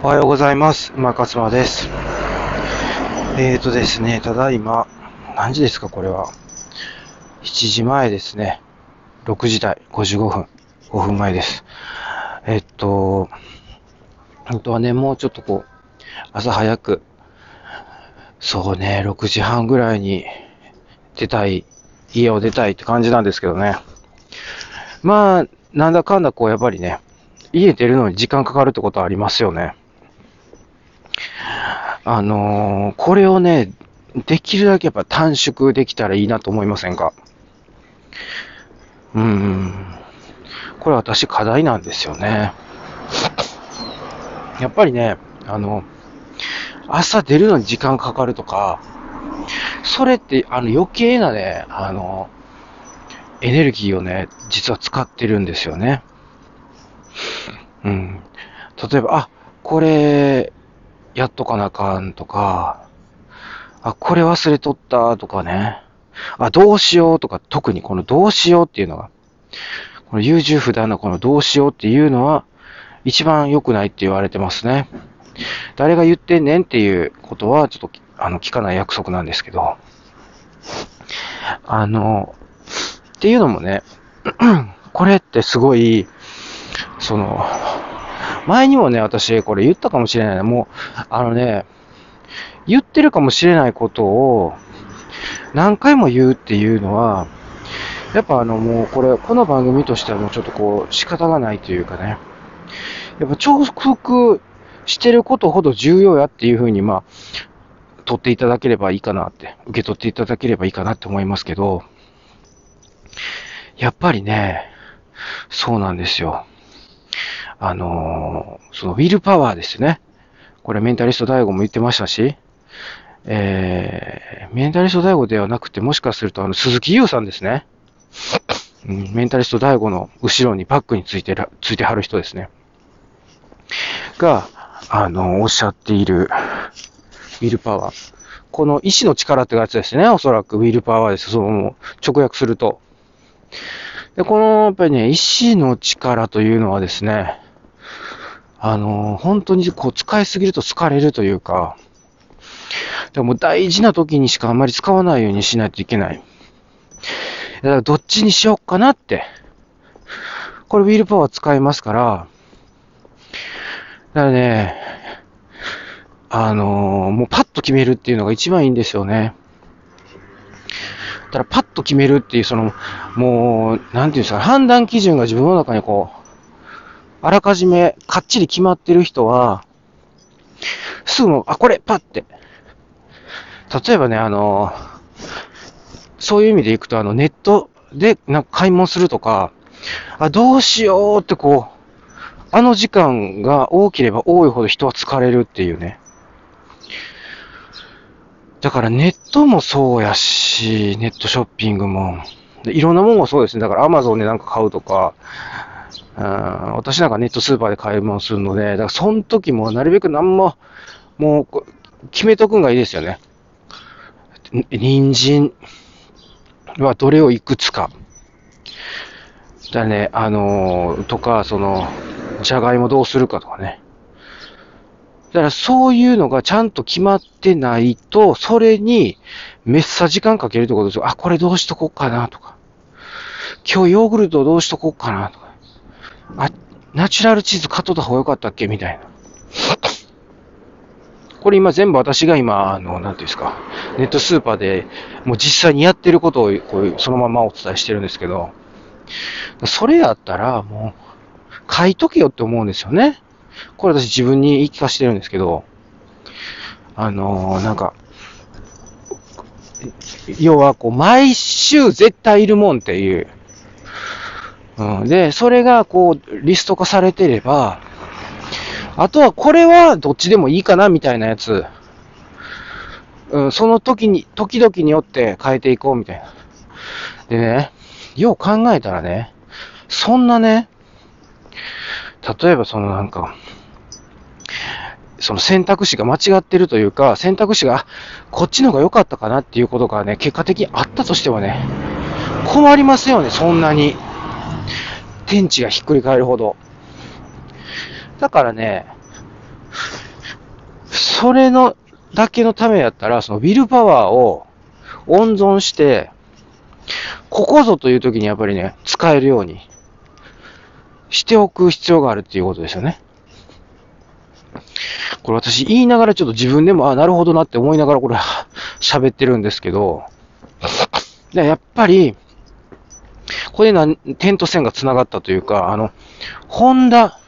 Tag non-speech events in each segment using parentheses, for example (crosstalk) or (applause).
おはようございます。馬勝間です。えーとですね、ただいま、何時ですか、これは？7時前ですね。6時台、55分、5分前です。えっと、本当はね、もうちょっとこう、朝早く、そうね、6時半ぐらいに出たい、家を出たいって感じなんですけどね。まあ、なんだかんだこう、やっぱりね、家出るのに時間かかるってことはありますよね。あのーこれをね、できるだけやっぱ短縮できたらいいなと思いませんか？うん。これ私課題なんですよね。やっぱりね、あの、朝出るのに時間かかるとか、それってあの余計なね、あの、エネルギーをね、実は使ってるんですよね。うん。例えば、あ、これ、やっとかなあかんとか、あ、これ忘れとったとかね。あ、どうしようとか、特にこのどうしようっていうのが、この優柔不断なこのどうしようっていうのは、一番良くないって言われてますね。誰が言ってんねんっていうことは、ちょっと、あの、聞かない約束なんですけど、あの、っていうのもね、(clears throat) これってすごい、その、前にもね、私これ言ったかもしれない。もう、あのね、言ってるかもしれないことを何回も言うっていうのは、やっぱあのもうこれ、この番組としてはもうちょっとこう仕方がないというかね、やっぱ重複してることほど重要やっていうふうにまあ、取っていただければいいかなって、受け取っていただければいいかなって思いますけど、やっぱりね、そうなんですよ。あのーそのウィルパワーですね。これメンタリスト大悟も言ってましたし、えー、メンタリスト大悟ではなくて、もしかするとあの鈴木優さんですね。メンタリスト大悟の後ろにバックについてる、ついてはる人ですね。が、あの、おっしゃっている、ウィルパワー。この意志の力ってやつですね。おそらくウィルパワーです。その、直訳すると。で、この、やっぱりね、意志の力というのはですね、あの、本当にこう使いすぎると疲れるというか、でも大事な時にしかあんまり使わないようにしないといけない。だからどっちにしようかなって。これウィルパワー使いますから、だからね、あのもうパッと決めるっていうのが一番いいんですよね。だからパッと決めるっていう、その、もう、なんていうんですか、判断基準が自分の中にこう、あらかじめかっちり決まってる人は、すぐ、あ、これ、パッて。例えばね、あの、そういう意味でいくと、あの、ネットでなんか買い物するとか、あ、どうしようってこう、あの時間が多ければ多いほど人は疲れるっていうね。だからネットもそうやし、ネットショッピングも、いろんなもんもそうですね。だからアマゾンでなんか買うとか、うん私なんかネットスーパーで買い物するので、だからその時もなるべく何も、もう決めとくんがいいですよね。人参はどれをいくつか。だね、あのーとか、その、じゃがいもどうするかとかね。だからそういうのがちゃんと決まってないと、それにめっさ時間かけるってことですよ。あ、これどうしとこうかなとか。今日ヨーグルトどうしとこうかなとか。あ、ナチュラルチーズ買っとった方がよかったっけ？みたいな。これ今全部私が今、あの、なんていうんですか、ネットスーパーでもう実際にやってることをこうそのままお伝えしてるんですけど、それやったらもう書いとけよって思うんですよね。これ私自分に言い聞かせてるんですけど、あのーなんか、要はこう毎週絶対いるもんっていう、うん、で、それがこうリスト化されてれば、あとはこれはどっちでもいいかなみたいなやつ、うん、その時に、時々によって変えていこうみたいな。でね、よう考えたらね、そんなね、例えばそのなんか、その選択肢が間違ってるというか、選択肢が、こっちの方が良かったかなっていうことがね、結果的にあったとしてもね、困りますよね、そんなに。天地がひっくり返るほど。だからね、それの、だけのためやったら、そのウィルパワーを温存して、ここぞという時にやっぱりね、使えるようにしておく必要があるっていうことですよね。これ私言いながらちょっと自分でも、あ、なるほどなって思いながらこれ喋ってるんですけど、やっぱり、これな、点と線が繋がったというか、あの、ホンダ、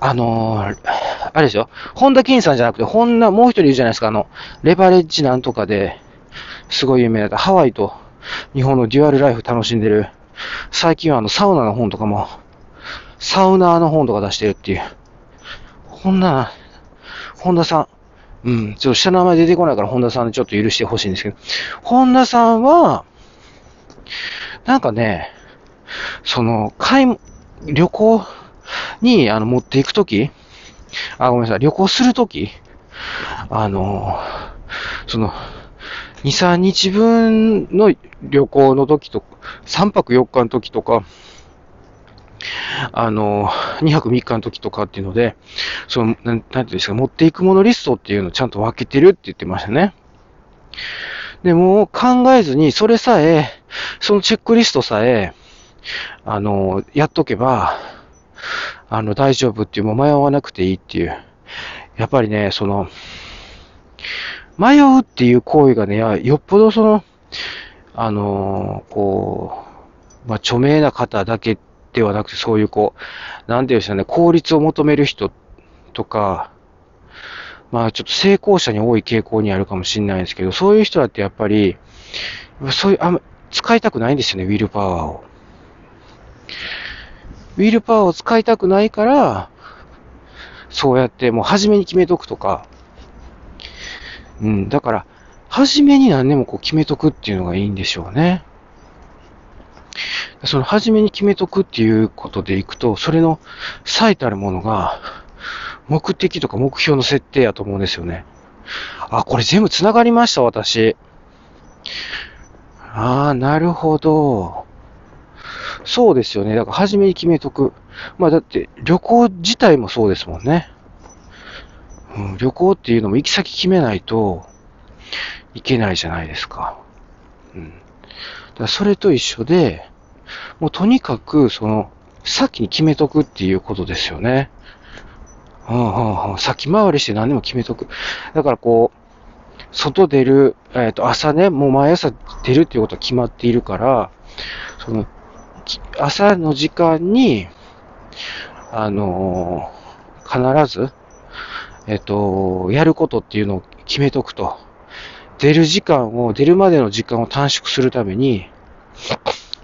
あのー、あれですよ、ホンダ金さんじゃなくて、ホンダ、もう一人いるじゃないですか、あの、レバレッジなんとかで、すごい有名だった、ハワイと日本のデュアルライフ楽しんでる、最近はあの、サウナの本とかも、サウナーの本とか出してるっていう。こんな、本田さん、うん、ちょっと下の名前出てこないから本田さんでちょっと許してほしいんですけど、本田さんは、なんかね、その、買い、旅行に、あの、持っていくとき、あ、ごめんなさい、旅行するとき、あの、その、2、3日分の旅行の時と、3泊4日の時とか、あの、2泊3日の時とかっていうので、その、なん、なんていうんですか、持っていくものリストっていうのをちゃんと分けてるって言ってましたね。でも、考えずに、それさえ、そのチェックリストさえ、あの、やっとけば、あの、大丈夫っていう、もう迷わなくていいっていう。やっぱりね、その、迷うっていう行為がね、よっぽどその、あのこう、まあ、著名な方だけではなくて、そういうこう、なんていうんですかね、効率を求める人とか、まあちょっと成功者に多い傾向にあるかもしれないんですけど、そういう人だってやっぱり、そういう、あ、使いたくないんですよね、ウィルパワーを。ウィルパワーを使いたくないから、そうやってもう初めに決めとくとか、うん、だから、初めに何でもこう決めとくっていうのがいいんでしょうね。その初めに決めとくっていうことでいくと、それの最たるものが、目的とか目標の設定やと思うんですよね。あ、これ全部繋がりました、私。ああ、なるほど。そうですよね。だから初めに決めとく。まあだって旅行自体もそうですもんね。うん、旅行っていうのも行き先決めないといけないじゃないですか。うん。だそれと一緒で、もうとにかく、その、先に決めとくっていうことですよね。うんうんうん。先回りして何でも決めとく。だからこう、外出る、えっ、ー、と、朝ね、もう毎朝出るっていうことは決まっているから、その、朝の時間に、あのー、必ず、えっ、ー、と、やることっていうのを決めとくと。出る時間を、出るまでの時間を短縮するために、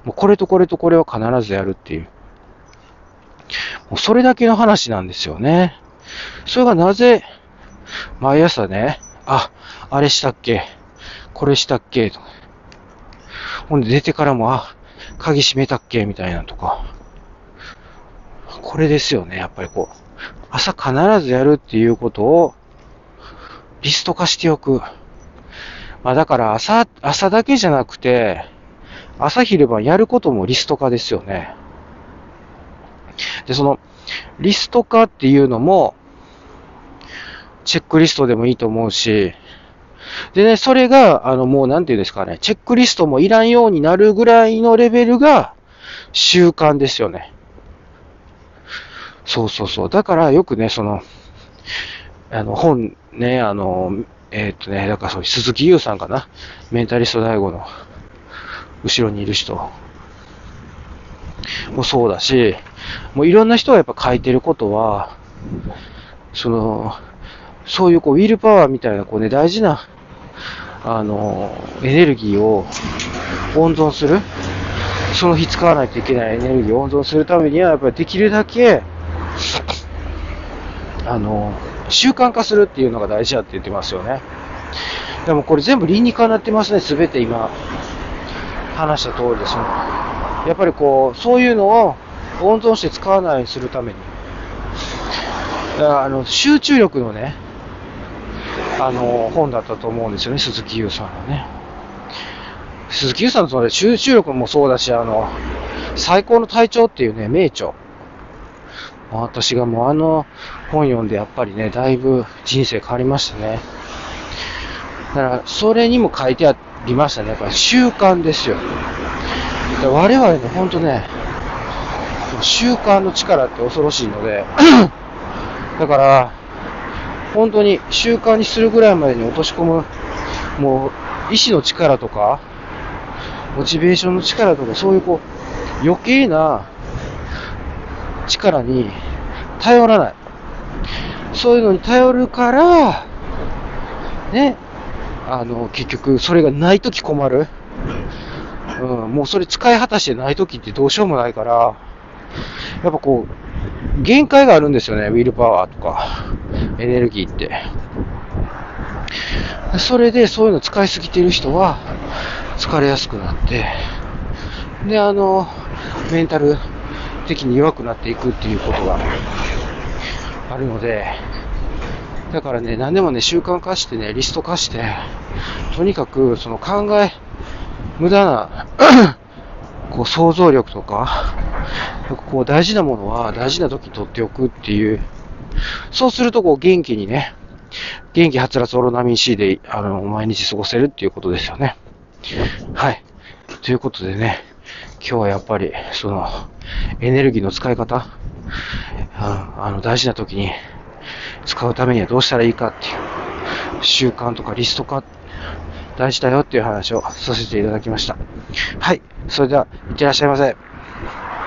もうこれとこれとこれを必ずやるっていう。もうそれだけの話なんですよね。それがなぜ、毎朝ね、あ、あれしたっけ？これしたっけ？とほんで出てからも、あ、鍵閉めたっけ？みたいなとか。これですよね、やっぱりこう。朝必ずやるっていうことを、リスト化しておく。まあだから朝、朝だけじゃなくて、朝昼晩やることもリスト化ですよね。で、その、リスト化っていうのも、チェックリストでもいいと思うし、でね、それが、あの、もうなんていうんですかね、チェックリストもいらんようになるぐらいのレベルが習慣ですよね。そうそうそう。だからよくね、その、あの、本ね、あの、えー、っとね、だからそう、鈴木優さんかな。メンタリスト大悟の後ろにいる人もそうだし、もういろんな人がやっぱ書いてることは、その、そういうこう、ウィルパワーみたいな、こうね、大事な、あの、エネルギーを温存する。その日使わないといけないエネルギーを温存するためには、やっぱりできるだけ、あの、習慣化するっていうのが大事だって言ってますよね。でもこれ全部倫理化になってますね、すべて今、話した通りですね。やっぱりこう、そういうのを温存して使わないようにするために。だからあの、集中力のね、あの、本だったと思うんですよね、鈴木優さんはね。鈴木優さんのその集中力もそうだし、あの、最高の体調っていうね、名著。私がもうあの本読んでやっぱりね、だいぶ人生変わりましたね。だから、それにも書いてありましたね。やっぱ習慣ですよ。我々ね、ほんとね、習慣の力って恐ろしいので、(clears throat) だから、本当に習慣にするぐらいまでに落とし込む、もう、意志の力とか、モチベーションの力とか、そういうこう、余計な力に頼らない。そういうのに頼るから、ね、あの、結局、それがないとき困る。うん、もうそれ使い果たしてないときってどうしようもないから、やっぱこう、限界があるんですよね、ウィルパワーとか、エネルギーって。それでそういうの使いすぎてる人は、疲れやすくなって、で、あの、メンタル的に弱くなっていくっていうことがあるので、だからね、何でもね、習慣化してね、リスト化して、とにかく、その考え、無駄な (clears throat) こう、想像力とか、こう、大事なものは大事な時に取っておくっていう、そうすると、こう、元気にね、元気はつらつオロナミン C で、あの、毎日過ごせるっていうことですよね。はい。ということでね、今日はやっぱり、その、エネルギーの使い方、ああの、大事な時に使うためにはどうしたらいいかっていう、習慣とかリスト化、大事だよっていう話をさせていただきました。はい。それでは、いってらっしゃいませ。